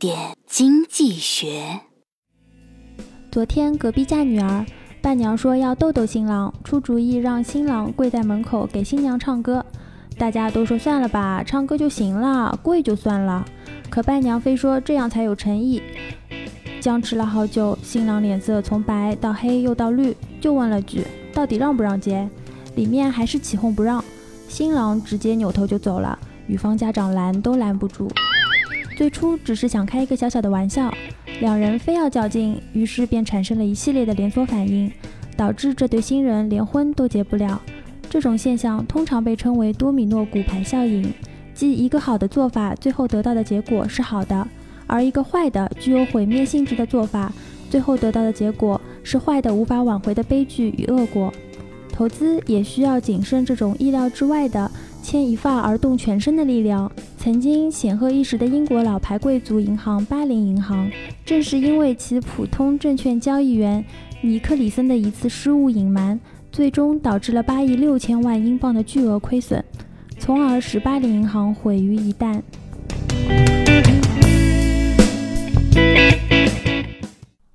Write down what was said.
点经济学。昨天隔壁家女儿伴娘说要逗逗新郎，出主意让新郎跪在门口给新娘唱歌。大家都说算了吧，唱歌就行了，跪就算了。可伴娘非说这样才有诚意。僵持了好久，新郎脸色从白到黑又到绿，就问了句：“到底让不让接？”里面还是起哄不让。新郎直接扭头就走了，女方家长拦都拦不住。最初只是想开一个小小的玩笑，两人非要较劲，于是便产生了一系列的连锁反应，导致这对新人连婚都结不了。这种现象通常被称为多米诺骨牌效应，即一个好的做法最后得到的结果是好的，而一个坏的、具有毁灭性质的做法最后得到的结果是坏的、无法挽回的悲剧与恶果。投资也需要谨慎这种意料之外的。牵一发而动全身的力量。曾经显赫一时的英国老牌贵族银行巴林银行，正是因为其普通证券交易员尼克里森的一次失误隐瞒，最终导致了八亿六千万英镑的巨额亏损，从而使巴林银行毁于一旦。